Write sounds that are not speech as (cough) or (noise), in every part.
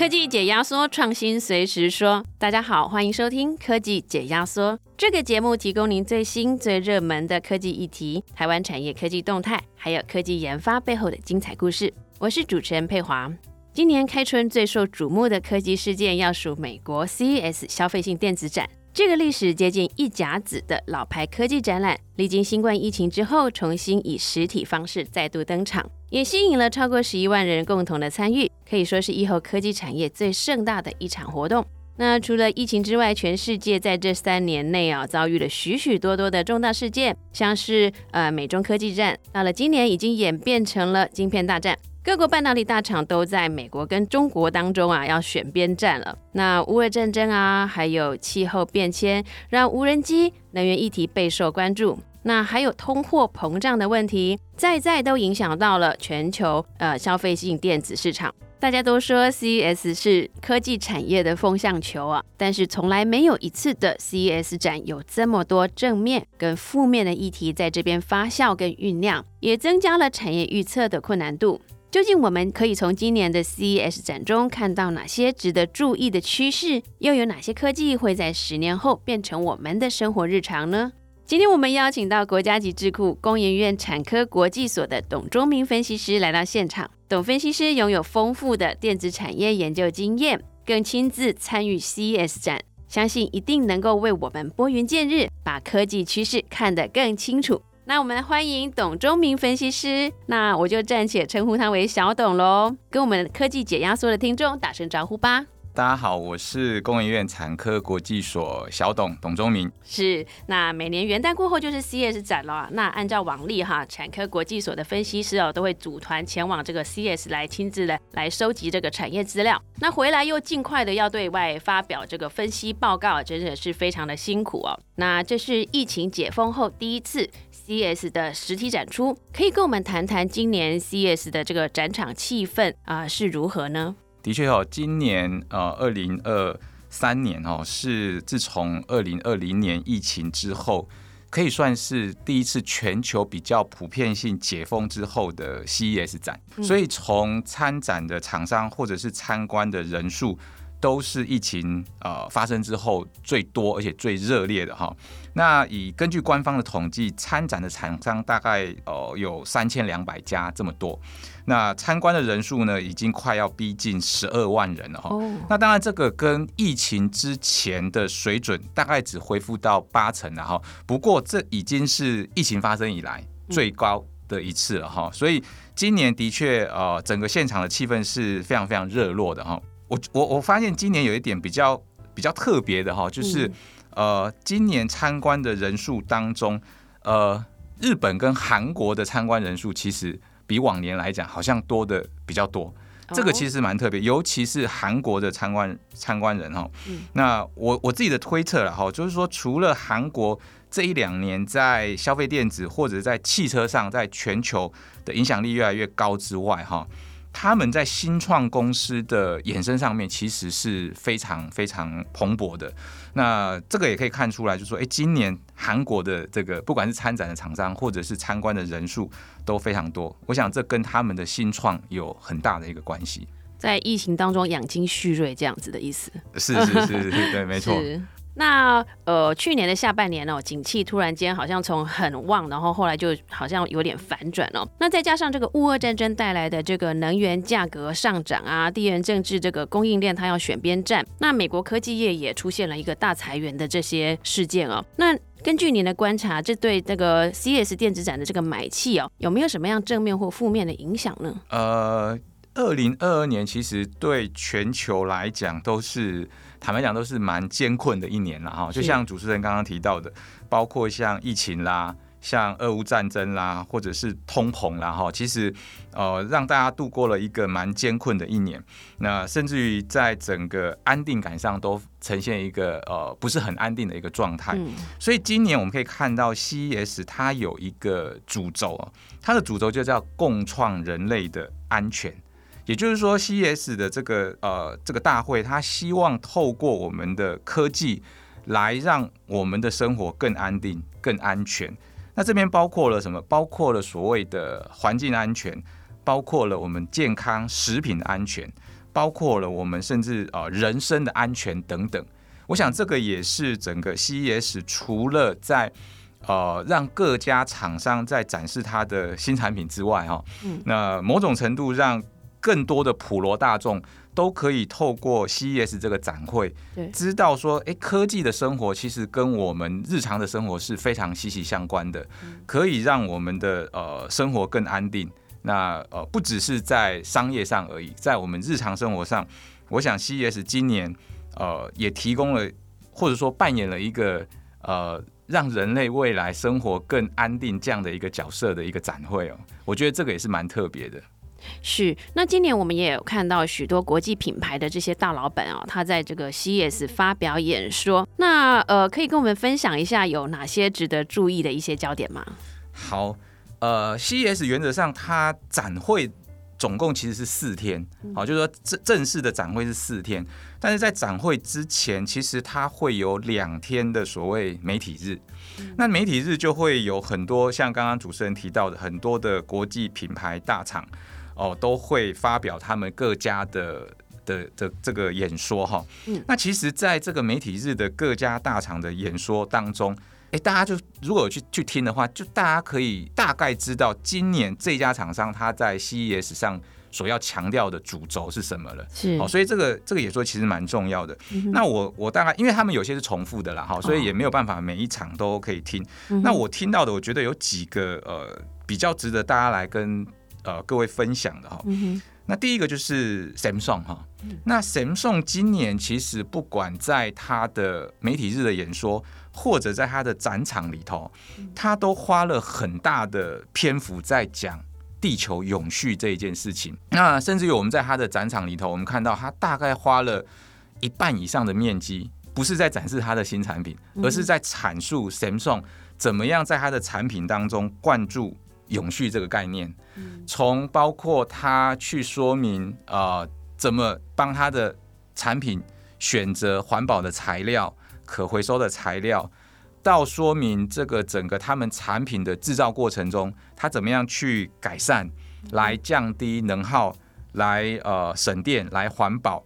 科技解压缩，创新随时说。大家好，欢迎收听科技解压缩这个节目，提供您最新最热门的科技议题、台湾产业科技动态，还有科技研发背后的精彩故事。我是主持人佩华。今年开春最受瞩目的科技事件，要数美国 CES 消费性电子展。这个历史接近一甲子的老牌科技展览，历经新冠疫情之后，重新以实体方式再度登场，也吸引了超过十一万人共同的参与，可以说是以后科技产业最盛大的一场活动。那除了疫情之外，全世界在这三年内啊，遭遇了许许多多的重大事件，像是呃美中科技战，到了今年已经演变成了晶片大战。各国半导体大厂都在美国跟中国当中啊，要选边站了。那乌俄战争啊，还有气候变迁，让无人机、能源议题备受关注。那还有通货膨胀的问题，在在都影响到了全球呃消费性电子市场。大家都说 CES 是科技产业的风向球啊，但是从来没有一次的 CES 展有这么多正面跟负面的议题在这边发酵跟酝酿，也增加了产业预测的困难度。究竟我们可以从今年的 CES 展中看到哪些值得注意的趋势？又有哪些科技会在十年后变成我们的生活日常呢？今天我们邀请到国家级智库工研院产科国际所的董忠明分析师来到现场。董分析师拥有丰富的电子产业研究经验，更亲自参与 CES 展，相信一定能够为我们拨云见日，把科技趋势看得更清楚。那我们欢迎董忠明分析师，那我就暂且称呼他为小董喽，跟我们科技解压缩的听众打声招呼吧。大家好，我是工研院产科国际所小董董忠明。是，那每年元旦过后就是 CES 展了。那按照往例哈，产科国际所的分析师哦，都会组团前往这个 CES 来亲自来来收集这个产业资料。那回来又尽快的要对外发表这个分析报告，真的是非常的辛苦哦。那这是疫情解封后第一次 CES 的实体展出，可以跟我们谈谈今年 CES 的这个展场气氛啊是如何呢？的确哦，今年呃，二零二三年哦，是自从二零二零年疫情之后，可以算是第一次全球比较普遍性解封之后的 CES 展，所以从参展的厂商或者是参观的人数。都是疫情呃发生之后最多而且最热烈的哈。那以根据官方的统计，参展的厂商大概呃有三千两百家这么多。那参观的人数呢，已经快要逼近十二万人了哈。那当然这个跟疫情之前的水准大概只恢复到八成了哈。不过这已经是疫情发生以来最高的一次了哈。所以今年的确呃整个现场的气氛是非常非常热络的哈。我我我发现今年有一点比较比较特别的哈，就是呃，今年参观的人数当中，呃，日本跟韩国的参观人数其实比往年来讲好像多的比较多，这个其实蛮特别，尤其是韩国的参观参观人哈。那我我自己的推测了哈，就是说除了韩国这一两年在消费电子或者在汽车上在全球的影响力越来越高之外哈。他们在新创公司的衍生上面，其实是非常非常蓬勃的。那这个也可以看出来，就说，哎，今年韩国的这个不管是参展的厂商，或者是参观的人数都非常多。我想这跟他们的新创有很大的一个关系。在疫情当中养精蓄锐这样子的意思。是是是是，对，没错。那呃，去年的下半年哦，景气突然间好像从很旺，然后后来就好像有点反转哦。那再加上这个乌俄战争带来的这个能源价格上涨啊，地缘政治这个供应链它要选边站，那美国科技业也出现了一个大裁员的这些事件哦。那根据您的观察，这对这个 CS 电子展的这个买气哦，有没有什么样正面或负面的影响呢？呃，二零二二年其实对全球来讲都是。坦白讲，都是蛮艰困的一年了哈。就像主持人刚刚提到的，包括像疫情啦、像俄乌战争啦，或者是通膨啦哈，其实呃让大家度过了一个蛮艰困的一年。那甚至于在整个安定感上都呈现一个呃不是很安定的一个状态。所以今年我们可以看到 CES 它有一个主轴啊，它的主轴就叫共创人类的安全。也就是说，CES 的这个呃这个大会，它希望透过我们的科技来让我们的生活更安定、更安全。那这边包括了什么？包括了所谓的环境安全，包括了我们健康食品的安全，包括了我们甚至呃人身的安全等等。我想这个也是整个 CES 除了在呃让各家厂商在展示它的新产品之外，哈，那某种程度让更多的普罗大众都可以透过 CES 这个展会，知道说，哎，科技的生活其实跟我们日常的生活是非常息息相关的，可以让我们的呃生活更安定。那呃不只是在商业上而已，在我们日常生活上，我想 CES 今年呃也提供了或者说扮演了一个呃让人类未来生活更安定这样的一个角色的一个展会哦，我觉得这个也是蛮特别的。是，那今年我们也有看到许多国际品牌的这些大老板哦，他在这个 CES 发表演说。那呃，可以跟我们分享一下有哪些值得注意的一些焦点吗？好，呃，CES 原则上它展会总共其实是四天，好，就是说正正式的展会是四天，但是在展会之前，其实它会有两天的所谓媒体日。那媒体日就会有很多像刚刚主持人提到的很多的国际品牌大厂。哦，都会发表他们各家的的的这个演说哈。嗯，那其实，在这个媒体日的各家大厂的演说当中，哎，大家就如果去去听的话，就大家可以大概知道今年这家厂商他在 CES 上所要强调的主轴是什么了。是，哦，所以这个这个演说其实蛮重要的。那我我大概，因为他们有些是重复的啦，哈，所以也没有办法每一场都可以听。那我听到的，我觉得有几个呃比较值得大家来跟。呃，各位分享的哈，那第一个就是 Samsung 哈，那 Samsung 今年其实不管在他的媒体日的演说，或者在他的展场里头，他都花了很大的篇幅在讲地球永续这一件事情。那甚至于我们在他的展场里头，我们看到他大概花了一半以上的面积，不是在展示他的新产品，而是在阐述 Samsung 怎么样在他的产品当中灌注。永续这个概念，从包括他去说明呃，怎么帮他的产品选择环保的材料、可回收的材料，到说明这个整个他们产品的制造过程中，他怎么样去改善，来降低能耗，来呃省电，来环保，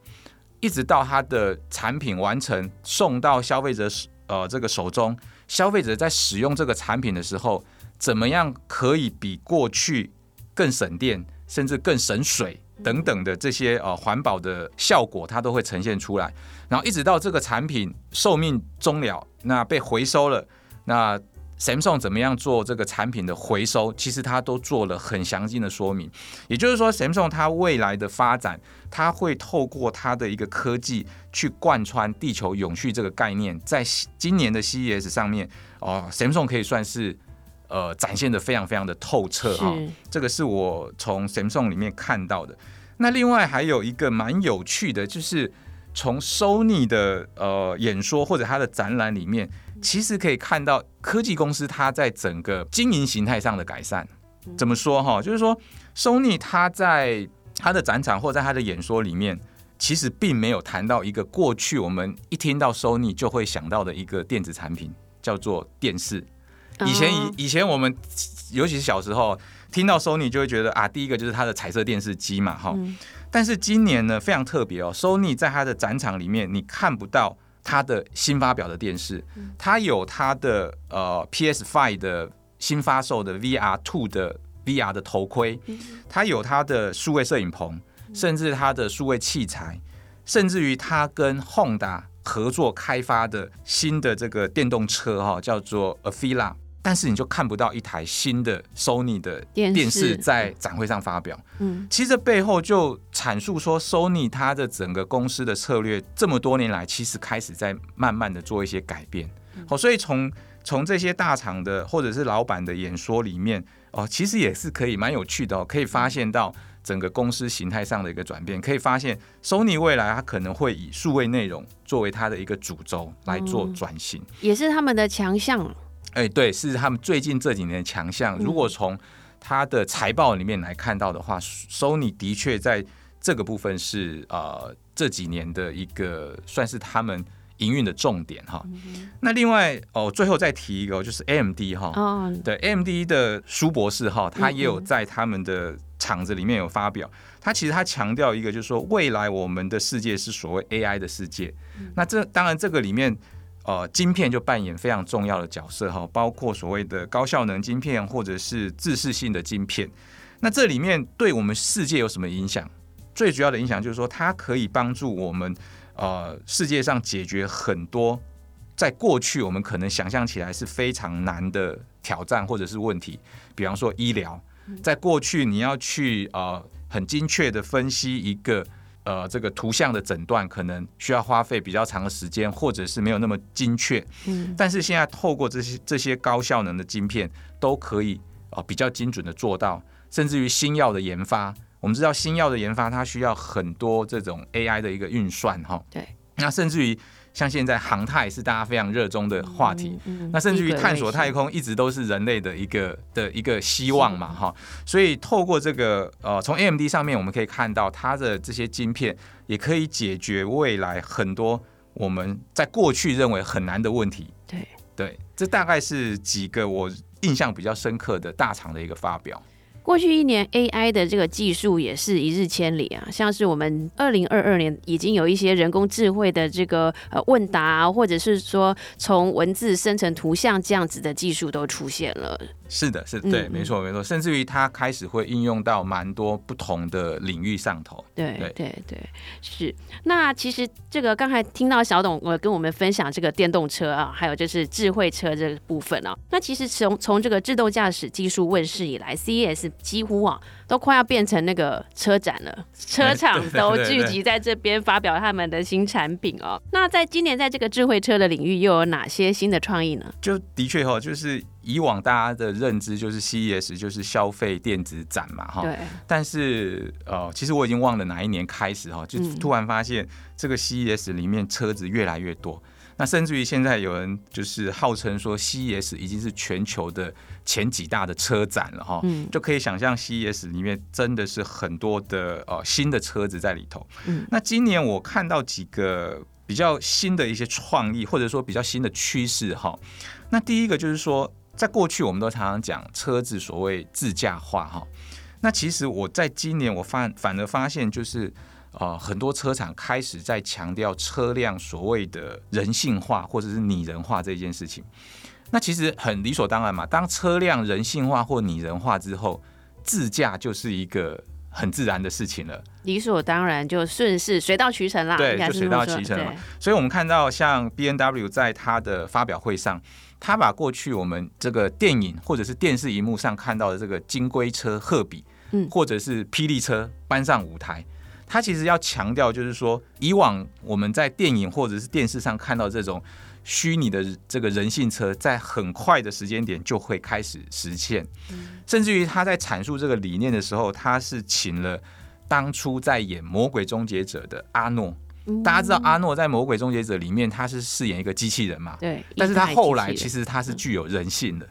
一直到他的产品完成送到消费者呃这个手中，消费者在使用这个产品的时候。怎么样可以比过去更省电，甚至更省水等等的这些呃环保的效果，它都会呈现出来。然后一直到这个产品寿命终了，那被回收了，那 Samsung 怎么样做这个产品的回收？其实它都做了很详尽的说明。也就是说，Samsung 它未来的发展，它会透过它的一个科技去贯穿地球永续这个概念，在今年的 CES 上面哦，Samsung 可以算是。呃，展现的非常非常的透彻哈，这个是我从 Samsung 里面看到的。那另外还有一个蛮有趣的，就是从 Sony 的呃演说或者它的展览里面，其实可以看到科技公司它在整个经营形态上的改善。怎么说哈？就是说，Sony 它在它的展场或在它的演说里面，其实并没有谈到一个过去我们一听到 Sony 就会想到的一个电子产品，叫做电视。以前以以前我们尤其是小时候听到 Sony 就会觉得啊，第一个就是它的彩色电视机嘛，哈。但是今年呢非常特别哦，Sony 在它的展场里面你看不到它的新发表的电视，它有它的呃 PS Five 的新发售的 VR Two 的 VR 的头盔，它有它的数位摄影棚，甚至它的数位器材，甚至于它跟 Honda 合作开发的新的这个电动车哈，叫做 Afila。但是你就看不到一台新的 Sony 的电视在展会上发表。嗯，其实这背后就阐述说，Sony 它的整个公司的策略这么多年来，其实开始在慢慢的做一些改变。好，所以从从这些大厂的或者是老板的演说里面，哦，其实也是可以蛮有趣的哦，可以发现到整个公司形态上的一个转变，可以发现 Sony 未来它可能会以数位内容作为它的一个主轴来做转型，也是他们的强项。哎，对，是他们最近这几年的强项。如果从它的财报里面来看到的话，Sony 的确在这个部分是呃这几年的一个算是他们营运的重点哈。那另外哦，最后再提一个，就是 AMD 哈，对，AMD 的舒博士哈，他也有在他们的。厂子里面有发表，他其实他强调一个，就是说未来我们的世界是所谓 AI 的世界。那这当然这个里面，呃，晶片就扮演非常重要的角色哈，包括所谓的高效能晶片或者是自适性的晶片。那这里面对我们世界有什么影响？最主要的影响就是说，它可以帮助我们呃世界上解决很多在过去我们可能想象起来是非常难的挑战或者是问题，比方说医疗。在过去，你要去呃很精确的分析一个呃这个图像的诊断，可能需要花费比较长的时间，或者是没有那么精确。嗯，但是现在透过这些这些高效能的晶片，都可以啊比较精准的做到，甚至于新药的研发，我们知道新药的研发它需要很多这种 AI 的一个运算哈。对，那甚至于。像现在航太是大家非常热衷的话题，那甚至于探索太空一直都是人类的一个的一个希望嘛，哈。所以透过这个呃，从 AMD 上面我们可以看到它的这些晶片也可以解决未来很多我们在过去认为很难的问题。对对，这大概是几个我印象比较深刻的大厂的一个发表。过去一年，AI 的这个技术也是一日千里啊。像是我们二零二二年已经有一些人工智慧的这个呃问答，或者是说从文字生成图像这样子的技术都出现了。是的，是对，没错，没错。甚至于它开始会应用到蛮多不同的领域上头。对，对，对，是。那其实这个刚才听到小董我跟我们分享这个电动车啊，还有就是智慧车这个部分啊。那其实从从这个自动驾驶技术问世以来，CES 几乎啊。都快要变成那个车展了，(laughs) 车厂都聚集在这边发表他们的新产品哦。那在今年在这个智慧车的领域又有哪些新的创意呢？就的确哈，就是以往大家的认知就是 CES 就是消费电子展嘛哈。对。但是呃，其实我已经忘了哪一年开始哈，就突然发现这个 CES 里面车子越来越多。那甚至于现在有人就是号称说 CES 已经是全球的前几大的车展了哈，嗯就可以想象 CES 里面真的是很多的呃新的车子在里头。嗯那今年我看到几个比较新的一些创意，或者说比较新的趋势哈。那第一个就是说，在过去我们都常常讲车子所谓自驾化哈，那其实我在今年我发反而发现就是。呃，很多车厂开始在强调车辆所谓的人性化或者是拟人化这件事情。那其实很理所当然嘛，当车辆人性化或拟人化之后，自驾就是一个很自然的事情了。理所当然就顺势水到渠成啦，对，就水到渠成了。所以我们看到像 B N W 在它的发表会上，他把过去我们这个电影或者是电视荧幕上看到的这个金龟车赫比，嗯，或者是霹雳车搬上舞台。他其实要强调，就是说，以往我们在电影或者是电视上看到这种虚拟的这个人性车，在很快的时间点就会开始实现。甚至于他在阐述这个理念的时候，他是请了当初在演《魔鬼终结者》的阿诺。大家知道阿诺在《魔鬼终结者》里面他是饰演一个机器人嘛？对。但是他后来其实他是具有人性的，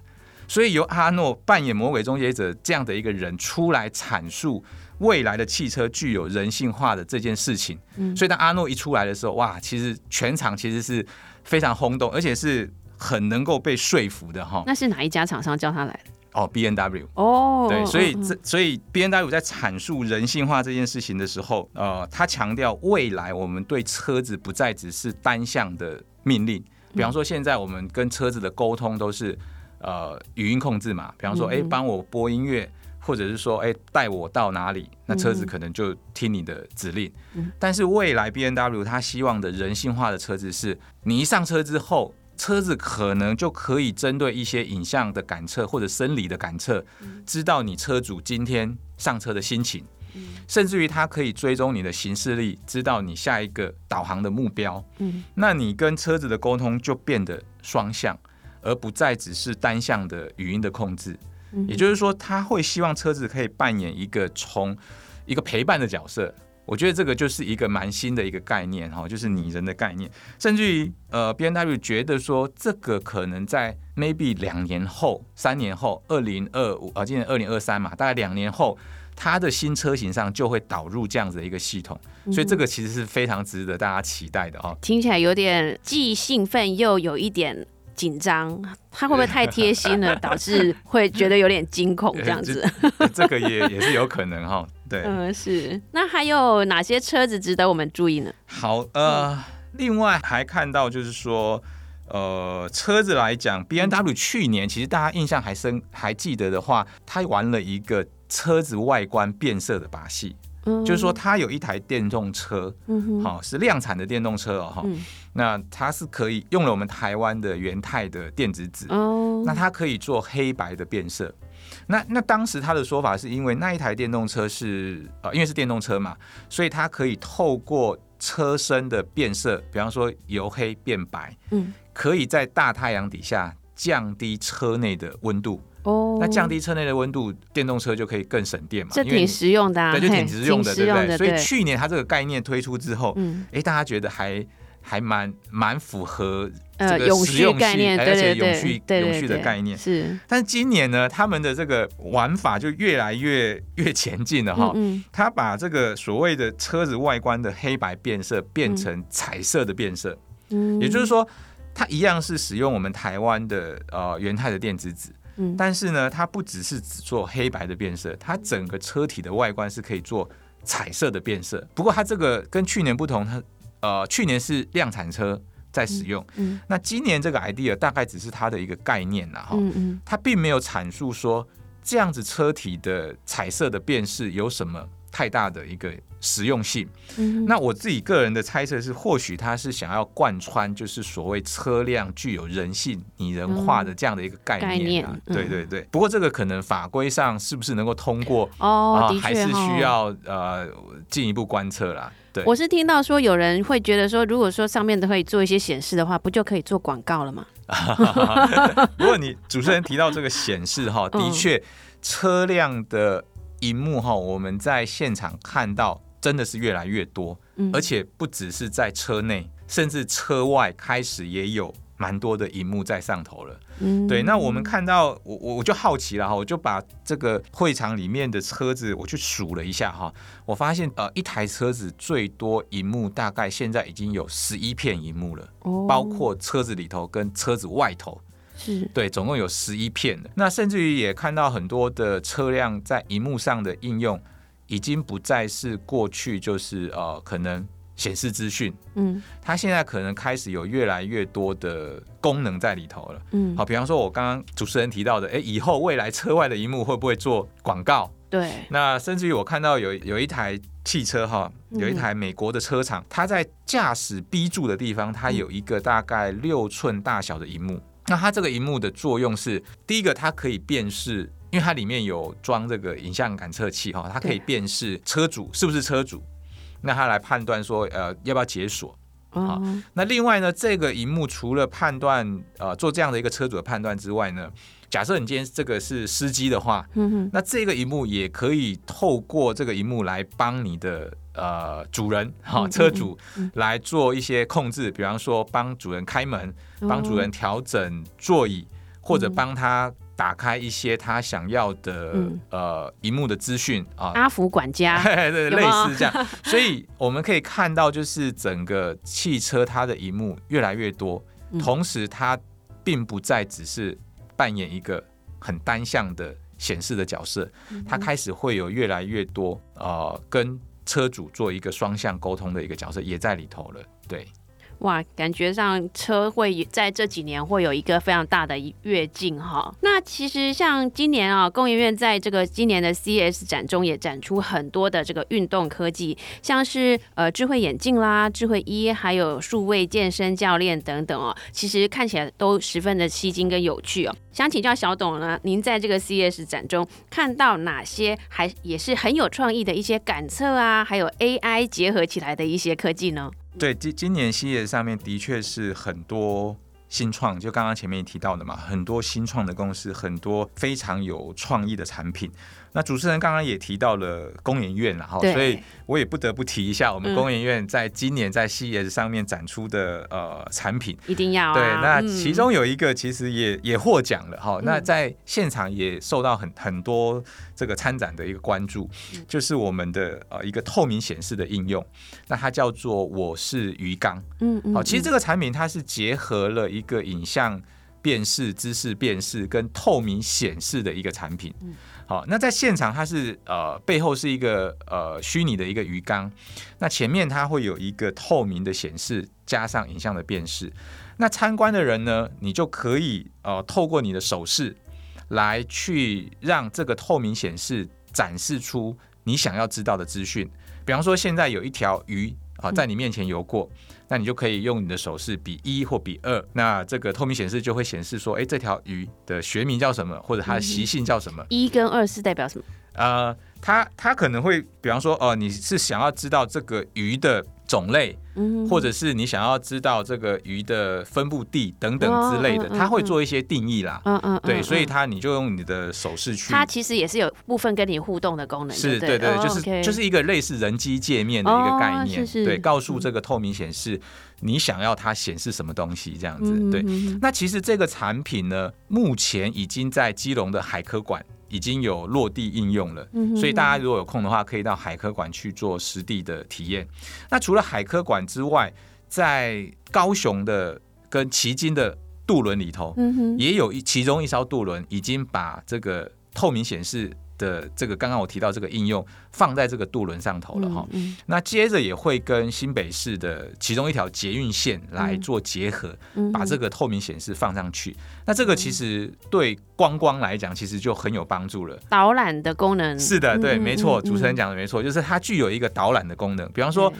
所以由阿诺扮演魔鬼终结者这样的一个人出来阐述。未来的汽车具有人性化的这件事情，所以当阿诺一出来的时候，哇，其实全场其实是非常轰动，而且是很能够被说服的哈。那是哪一家厂商叫他来的？哦，B N W。哦，对，所以这所以 B N W 在阐述人性化这件事情的时候，呃，他强调未来我们对车子不再只是单向的命令，比方说现在我们跟车子的沟通都是呃语音控制嘛，比方说哎，帮我播音乐。或者是说，哎，带我到哪里，那车子可能就听你的指令。但是未来 B N W 他希望的人性化的车子是，你一上车之后，车子可能就可以针对一些影像的感测或者生理的感测，知道你车主今天上车的心情，甚至于它可以追踪你的行事力，知道你下一个导航的目标。嗯，那你跟车子的沟通就变得双向，而不再只是单向的语音的控制。也就是说，他会希望车子可以扮演一个从一个陪伴的角色。我觉得这个就是一个蛮新的一个概念哈，就是拟人的概念。甚至于呃，B N W 觉得说，这个可能在 maybe 两年后、三年后，二零二五啊，今年二零二三嘛，大概两年后，它的新车型上就会导入这样子的一个系统。所以这个其实是非常值得大家期待的哈。听起来有点既兴奋又有一点。紧张？他会不会太贴心了，(laughs) 导致会觉得有点惊恐这样子？这个也也是有可能哈。对，嗯，是。那还有哪些车子值得我们注意呢？好，呃，另外还看到就是说。呃，车子来讲，B N W 去年其实大家印象还深，还记得的话，他玩了一个车子外观变色的把戏，嗯就是说他有一台电动车，好是量产的电动车哦，哈，那它是可以用了我们台湾的元泰的电子纸，哦那它可以做黑白的变色。那那当时他的说法是因为那一台电动车是呃，因为是电动车嘛，所以它可以透过车身的变色，比方说由黑变白，嗯。可以在大太阳底下降低车内的温度哦，那降低车内的温度，电动车就可以更省电嘛？这挺实用的，对，就挺实用的，对不对？所以去年它这个概念推出之后，嗯，哎，大家觉得还还蛮蛮符合这个实用性，而且永续永续的概念是。但是今年呢，他们的这个玩法就越来越越前进了哈，嗯，他把这个所谓的车子外观的黑白变色变成彩色的变色，嗯，也就是说。它一样是使用我们台湾的呃元泰的电子纸，嗯，但是呢，它不只是只做黑白的变色，它整个车体的外观是可以做彩色的变色。不过它这个跟去年不同，它呃去年是量产车在使用，嗯，那今年这个 idea 大概只是它的一个概念了哈，嗯嗯，它并没有阐述说这样子车体的彩色的辨识有什么。太大的一个实用性，那我自己个人的猜测是，或许它是想要贯穿，就是所谓车辆具有人性、拟人化的这样的一个概念啊。对对对。不过这个可能法规上是不是能够通过哦，还是需要呃进一步观测啦。对，我是听到说有人会觉得说，如果说上面都可以做一些显示的话，不就可以做广告了吗？(laughs) 如果你主持人提到这个显示哈，(laughs) 的确车辆的。荧幕哈，我们在现场看到真的是越来越多，而且不只是在车内，甚至车外开始也有蛮多的荧幕在上头了。嗯，对。那我们看到，我我我就好奇了哈，我就把这个会场里面的车子我去数了一下哈，我发现呃，一台车子最多荧幕大概现在已经有十一片荧幕了，包括车子里头跟车子外头。是对，总共有十一片的。那甚至于也看到很多的车辆在荧幕上的应用，已经不再是过去就是呃可能显示资讯，嗯，它现在可能开始有越来越多的功能在里头了，嗯，好，比方说我刚刚主持人提到的，哎，以后未来车外的荧幕会不会做广告？对，那甚至于我看到有有一台汽车哈，有一台美国的车厂，它在驾驶 B 柱的地方，它有一个大概六寸大小的荧幕。那它这个荧幕的作用是，第一个它可以辨识，因为它里面有装这个影像感测器哈，它可以辨识车主是不是车主，那他来判断说呃要不要解锁啊。那另外呢，这个荧幕除了判断呃做这样的一个车主的判断之外呢，假设你今天这个是司机的话，嗯那这个荧幕也可以透过这个荧幕来帮你的。呃，主人哈，车主来做一些控制，比方说帮主人开门，帮主人调整座椅，或者帮他打开一些他想要的呃荧幕的资讯啊。阿福管家，(laughs) 对，类似这样。所以我们可以看到，就是整个汽车它的荧幕越来越多，同时它并不再只是扮演一个很单向的显示的角色，它开始会有越来越多呃跟。车主做一个双向沟通的一个角色也在里头了，对。哇，感觉上车会在这几年会有一个非常大的跃进哈。那其实像今年啊，工研院在这个今年的 CES 展中也展出很多的这个运动科技，像是呃智慧眼镜啦、智慧衣，还有数位健身教练等等哦。其实看起来都十分的吸睛跟有趣哦。想请教小董呢，您在这个 CES 展中看到哪些还也是很有创意的一些感测啊，还有 AI 结合起来的一些科技呢？对，今今年系列上面的确是很多新创，就刚刚前面提到的嘛，很多新创的公司，很多非常有创意的产品。那主持人刚刚也提到了工研院了哈，所以我也不得不提一下我们工研院在今年在 CES 上面展出的呃产品，一定要对。那其中有一个其实也也获奖了哈，那在现场也受到很很多这个参展的一个关注，就是我们的呃一个透明显示的应用，那它叫做我是鱼缸，嗯嗯，好，其实这个产品它是结合了一个影像。辨识、姿势辨识跟透明显示的一个产品。好，那在现场它是呃背后是一个呃虚拟的一个鱼缸，那前面它会有一个透明的显示，加上影像的辨识。那参观的人呢，你就可以呃透过你的手势来去让这个透明显示展示出你想要知道的资讯。比方说，现在有一条鱼啊在你面前游过。那你就可以用你的手势比一或比二，那这个透明显示就会显示说，哎，这条鱼的学名叫什么，或者它的习性叫什么？一跟二是代表什么？呃，它它可能会，比方说，哦，你是想要知道这个鱼的。种类，或者是你想要知道这个鱼的分布地等等之类的，它会做一些定义啦。嗯嗯，对，所以它你就用你的手势去。它其实也是有部分跟你互动的功能。是，对对，就是就是一个类似人机界面的一个概念。对，告诉这个透明显示你想要它显示什么东西这样子。对，那其实这个产品呢，目前已经在基隆的海科馆。已经有落地应用了，所以大家如果有空的话，可以到海科馆去做实地的体验。那除了海科馆之外，在高雄的跟旗津的渡轮里头，也有一其中一艘渡轮已经把这个透明显示。的这个刚刚我提到这个应用放在这个渡轮上头了哈，那接着也会跟新北市的其中一条捷运线来做结合，把这个透明显示放上去。那这个其实对观光来讲，其实就很有帮助了。导览的功能是的，对，没错，主持人讲的没错，就是它具有一个导览的功能。比方说，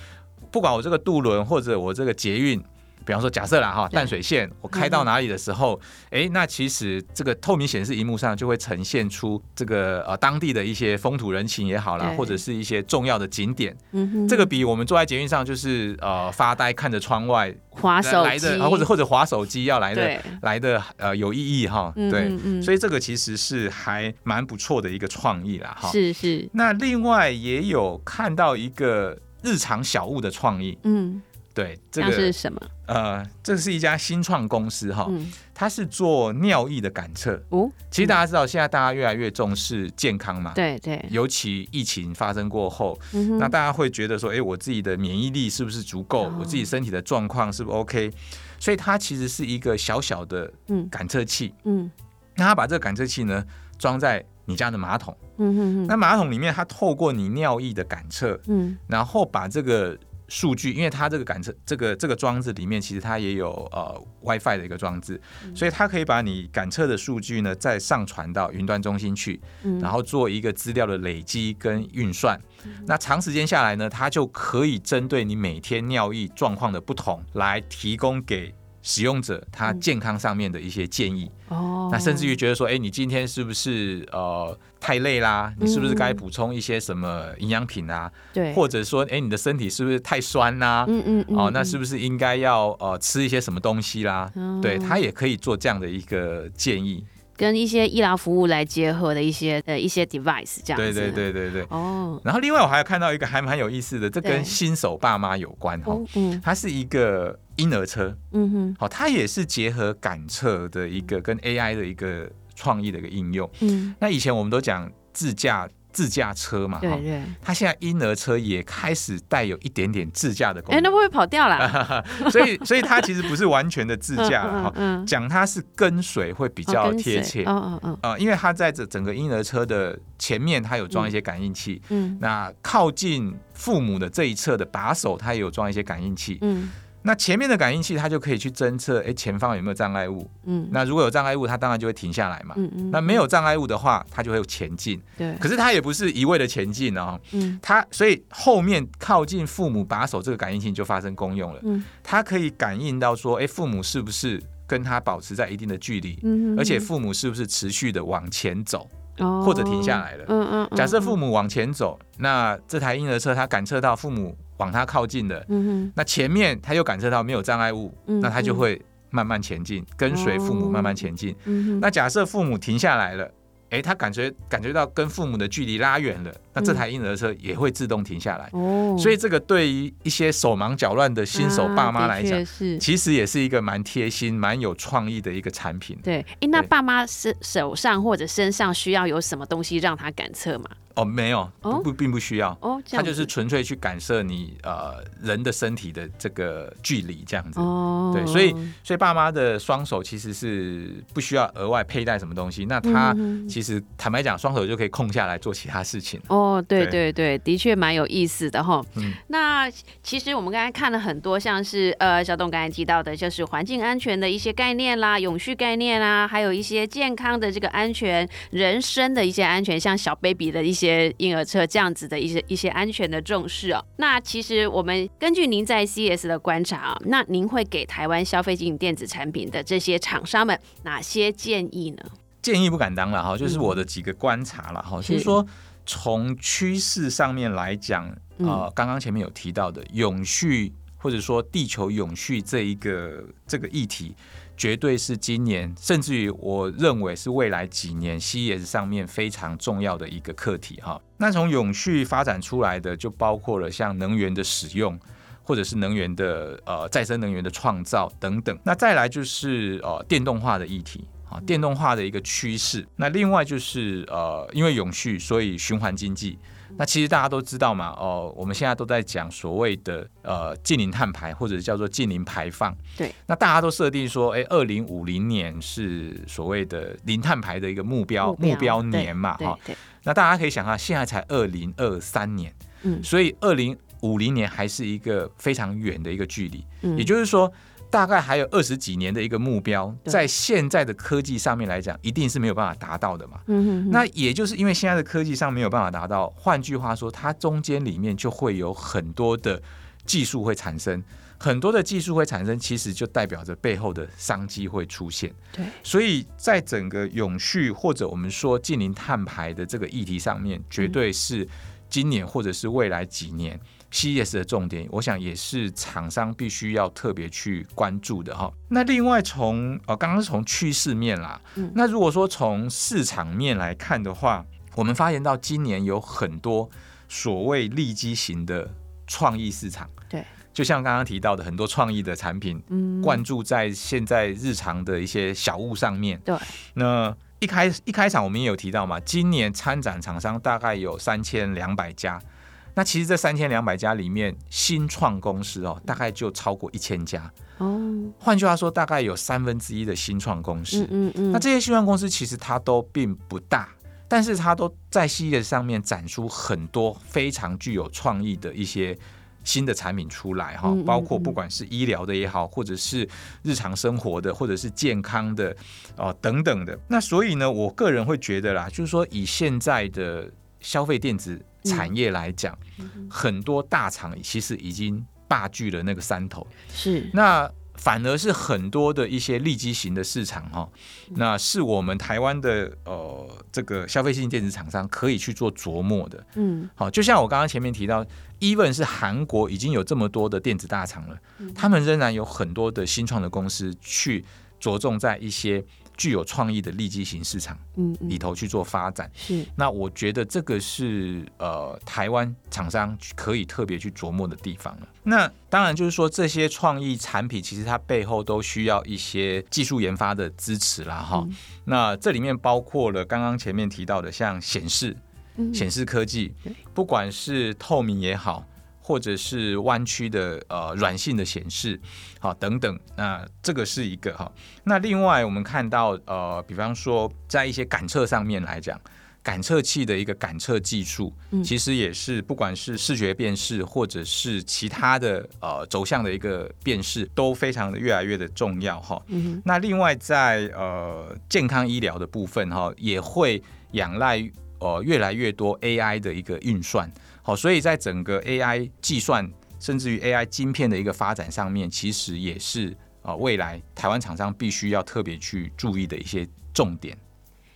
不管我这个渡轮或者我这个捷运。比方说，假设啦哈，淡水线我开到哪里的时候，哎，那其实这个透明显示荧幕上就会呈现出这个呃当地的一些风土人情也好啦，或者是一些重要的景点。这个比我们坐在捷运上就是呃发呆看着窗外划手机，或者或者划手机要来的来的呃有意义哈。对，所以这个其实是还蛮不错的一个创意啦哈。是是。那另外也有看到一个日常小物的创意。嗯。对，这个是什么？呃，这是一家新创公司哈，它是做尿液的感测。哦，其实大家知道，现在大家越来越重视健康嘛。对对。尤其疫情发生过后，那大家会觉得说，哎，我自己的免疫力是不是足够？我自己身体的状况是不是 OK？所以它其实是一个小小的感测器。嗯。那它把这个感测器呢装在你家的马桶。嗯哼哼。那马桶里面，它透过你尿液的感测，嗯，然后把这个。数据，因为它这个感测这个这个装置里面，其实它也有呃 WiFi 的一个装置，所以它可以把你感测的数据呢再上传到云端中心去，然后做一个资料的累积跟运算。那长时间下来呢，它就可以针对你每天尿液状况的不同，来提供给。使用者他健康上面的一些建议，哦，那甚至于觉得说，哎，你今天是不是呃太累啦？你是不是该补充一些什么营养品啊？对，或者说，哎，你的身体是不是太酸啦？嗯嗯嗯，哦，那是不是应该要呃吃一些什么东西啦？对他也可以做这样的一个建议。跟一些医疗服务来结合的一些呃一些 device 这样子，对对对对对。哦，然后另外我还有看到一个还蛮有意思的，这跟新手爸妈有关哈。嗯，它是一个婴儿车。嗯哼，好，它也是结合感测的一个跟 AI 的一个创意的一个应用。嗯，那以前我们都讲自驾。自驾车嘛，对对，它现在婴儿车也开始带有一点点自驾的功能。哎，那不会跑掉了？(laughs) 所以，所以它其实不是完全的自驾 (laughs) 哈。讲它是跟随会比较贴切。嗯嗯嗯。呃，因为它在这整个婴儿车的前面，它有装一些感应器。嗯。那靠近父母的这一侧的把手，它也有装一些感应器。嗯。那前面的感应器，它就可以去侦测，哎，前方有没有障碍物？嗯，那如果有障碍物，它当然就会停下来嘛。嗯嗯。那没有障碍物的话，它就会前进。对。可是它也不是一味的前进哦。嗯。它所以后面靠近父母把手这个感应器就发生功用了。嗯。它可以感应到说，哎，父母是不是跟他保持在一定的距离？嗯而且父母是不是持续的往前走？哦。或者停下来了？嗯嗯。假设父母往前走，那这台婴儿车它感测到父母。往它靠近的，那前面它又感受到没有障碍物，那它就会慢慢前进，跟随父母慢慢前进。那假设父母停下来了，哎，他感觉感觉到跟父母的距离拉远了，那这台婴儿车也会自动停下来。哦，所以这个对于一些手忙脚乱的新手爸妈来讲，其实也是一个蛮贴心、蛮有创意的一个产品。对。哎，那爸妈身手上或者身上需要有什么东西让他感测吗？哦，没有，哦不并不需要。哦，这它就是纯粹去感受你呃人的身体的这个距离这样子。哦，对，所以所以爸妈的双手其实是不需要额外佩戴什么东西，那他嗯其实坦白讲，双手就可以空下来做其他事情。哦，对对对对，的确蛮有意思的哈。嗯那其实我们刚才看了很多，像是呃小董刚才提到的，就是环境安全的一些概念啦、永续概念啦，还有一些健康的这个安全、人身的一些安全，像小 baby 的一些婴儿车这样子的一些一些安全的重视哦。那其实我们根据您在 CS 的观察啊，那您会给台湾消费性电子产品的这些厂商们哪些建议呢？建议不敢当了哈，就是嗯我的几个观察了哈，是就是说从趋势上面来讲，啊呃，刚刚前面有提到的永续或者说地球永续这一个这个议题，绝对是今年甚至于我认为是未来几年 CES 上面非常重要的一个课题哈。那从永续发展出来的，就包括了像能源的使用。或者是能源的呃再生能源的创造等等，那再来就是呃电动化的议题啊，电动化的一个趋势。那另外就是呃因为永续，所以循环经济。那其实大家都知道嘛，哦、我们现在都在讲所谓的呃近零碳排或者叫做近零排放。对。那大家都设定说，哎，二零五零年是所谓的零碳排的一个目标目标年嘛，哈。对对，那大家可以想象，现在才二零二三年，嗯所以二零五零年还是一个非常远的一个距离。嗯也就是说，大概还有二十几年的一个目标，在现在的科技上面来讲，一定是没有办法达到的嘛。嗯哼哼。那也就是因为现在的科技上没有办法达到，换句话说，它中间里面就会有很多的技术会产生，很多的技术会产生，其实就代表着背后的商机会出现。对，所以在整个永续或者我们说近零碳排的这个议题上面，绝对是今年或者是未来几年 CES 的重点，我想也是厂商必须要特别去关注的哈。那另外从呃刚刚是从趋势面啦，嗯那如果说从市场面来看的话，我们发现到今年有很多所谓利基型的创意市场，对，就像刚刚提到的很多创意的产品，嗯灌注在现在日常的一些小物上面。对，那一开一开场我们也有提到嘛，今年参展厂商大概有三千两百家。那其实这三千两百家里面，新创公司哦，大概就超过一千家。哦，换句话说，大概有三分之一的新创公司。嗯嗯嗯，那这些新创公司其实它都并不大，但是它都在系列上面展出很多非常具有创意的一些新的产品出来哈包括不管是医疗的也好，或者是日常生活的，或者是健康的哦、等等的。那所以呢，我个人会觉得啦，就是说以现在的消费电子产业来讲，很多大厂其实已经霸据了那个山头。是。那反而是很多的一些利基型的市场哈，那是我们台湾的呃这个消费性电子厂商可以去做琢磨的。嗯。好，就像我刚刚前面提到，even 是韩国已经有这么多的电子大厂了，嗯。他们仍然有很多的新创的公司去着重在一些具有创意的利基型市场嗯嗯里头去做发展。是那我觉得这个是呃台湾厂商可以特别去琢磨的地方了。那当然就是说这些创意产品其实它背后都需要一些技术研发的支持啦哈。嗯那这里面包括了刚刚前面提到的像显示、嗯显示科技，不管是透明也好。或者是弯曲的呃软性的显示，好等等，那这个是一个哈。那另外我们看到呃，比方说在一些感测上面来讲，感测器的一个感测技术，嗯其实也是不管是视觉辨识或者是其他的呃轴向的一个辨识，都非常的越来越的重要哈。嗯那另外在呃健康医疗的部分哈，也会仰赖呃越来越多 AI 的一个运算，好，所以在整个 AI 计算甚至于 AI 晶片的一个发展上面，其实也是呃未来台湾厂商必须要特别去注意的一些重点。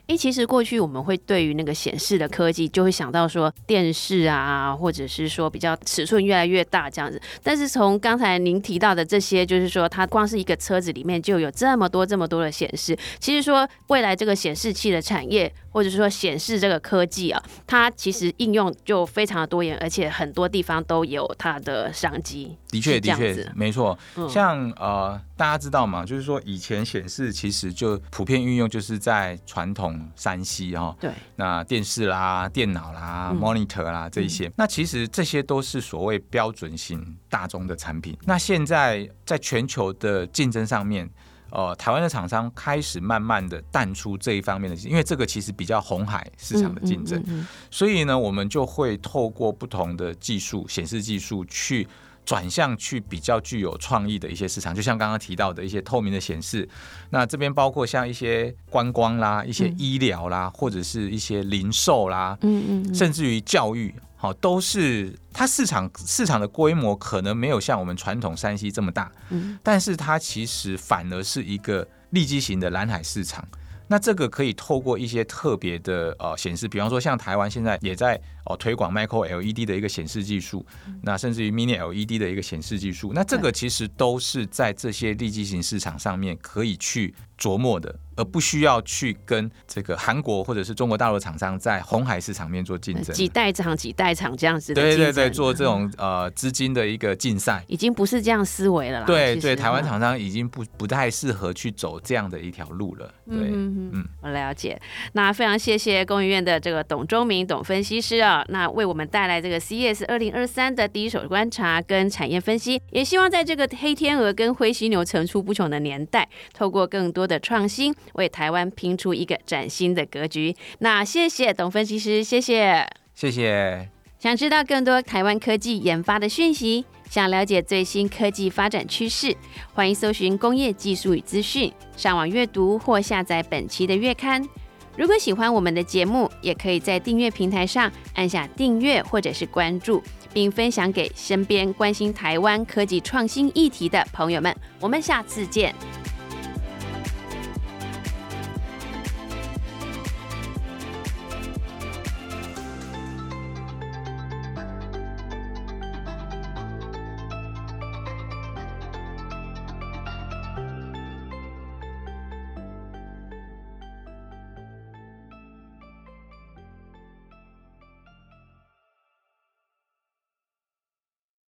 哎，其实过去我们会对于那个显示的科技，就会想到说电视啊，或者是说比较尺寸越来越大这样子。但是从刚才您提到的这些，就是说它光是一个车子里面就有这么多这么多的显示。其实说未来这个显示器的产业，或者说显示这个科技啊，它其实应用就非常的多元，而且很多地方都有它的商机。的确，的确，没错。像呃，大家知道吗？就是说以前显示其实就普遍运用就是在传统山西哈，对，那电视啦、电脑啦、monitor 啦这一些，那其实这些都是所谓标准型大众的产品。那现在在全球的竞争上面。呃，台湾的厂商开始慢慢的淡出这一方面的，因为这个其实比较红海市场的竞争，所以呢，我们就会透过不同的技术，显示技术去转向去比较具有创意的一些市场，就像刚刚提到的一些透明的显示，那这边包括像一些观光啦、一些医疗啦，或者是一些零售啦，嗯嗯，甚至于教育。好，都是它市场市场的规模可能没有像我们传统山西这么大，嗯，但是它其实反而是一个利基型的蓝海市场。那这个可以透过一些特别的呃显示，比方说像台湾现在也在哦推广 Micro LED 的一个显示技术，那甚至于 Mini LED 的一个显示技术，那这个其实都是在这些立基型市场上面可以去琢磨的。而不需要去跟这个韩国或者是中国大陆厂商在红海市场面做竞争，几代厂几代厂这样子的对对对，做这种呃资金的一个竞赛，已经不是这样思维了啦。对对，台湾厂商已经不不太适合去走这样的一条路了。对，嗯，我了解。那非常谢谢工研院的这个董忠明董分析师啊，那为我们带来这个 CS 二零二三的第一手观察跟产业分析，也希望在这个黑天鹅跟灰犀牛层出不穷的年代，透过更多的创新。为台湾拼出一个崭新的格局。那谢谢董分析师，谢谢，谢谢。想知道更多台湾科技研发的讯息，想了解最新科技发展趋势，欢迎搜寻工业技术与资讯，上网阅读或下载本期的月刊。如果喜欢我们的节目，也可以在订阅平台上按下订阅或者是关注，并分享给身边关心台湾科技创新议题的朋友们。我们下次见。